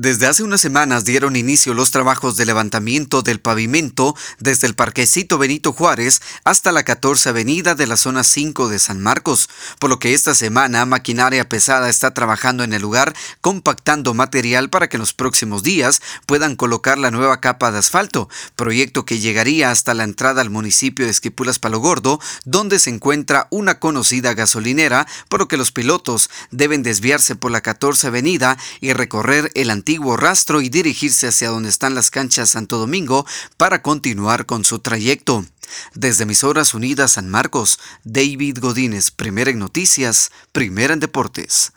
Desde hace unas semanas dieron inicio los trabajos de levantamiento del pavimento desde el Parquecito Benito Juárez hasta la 14 Avenida de la zona 5 de San Marcos, por lo que esta semana maquinaria pesada está trabajando en el lugar compactando material para que en los próximos días puedan colocar la nueva capa de asfalto, proyecto que llegaría hasta la entrada al municipio de Esquipulas Palo Gordo, donde se encuentra una conocida gasolinera, por lo que los pilotos deben desviarse por la 14 Avenida y recorrer el antiguo rastro y dirigirse hacia donde están las canchas Santo Domingo para continuar con su trayecto. Desde Emisoras Unidas San Marcos, David Godínez, primera en noticias, primera en deportes.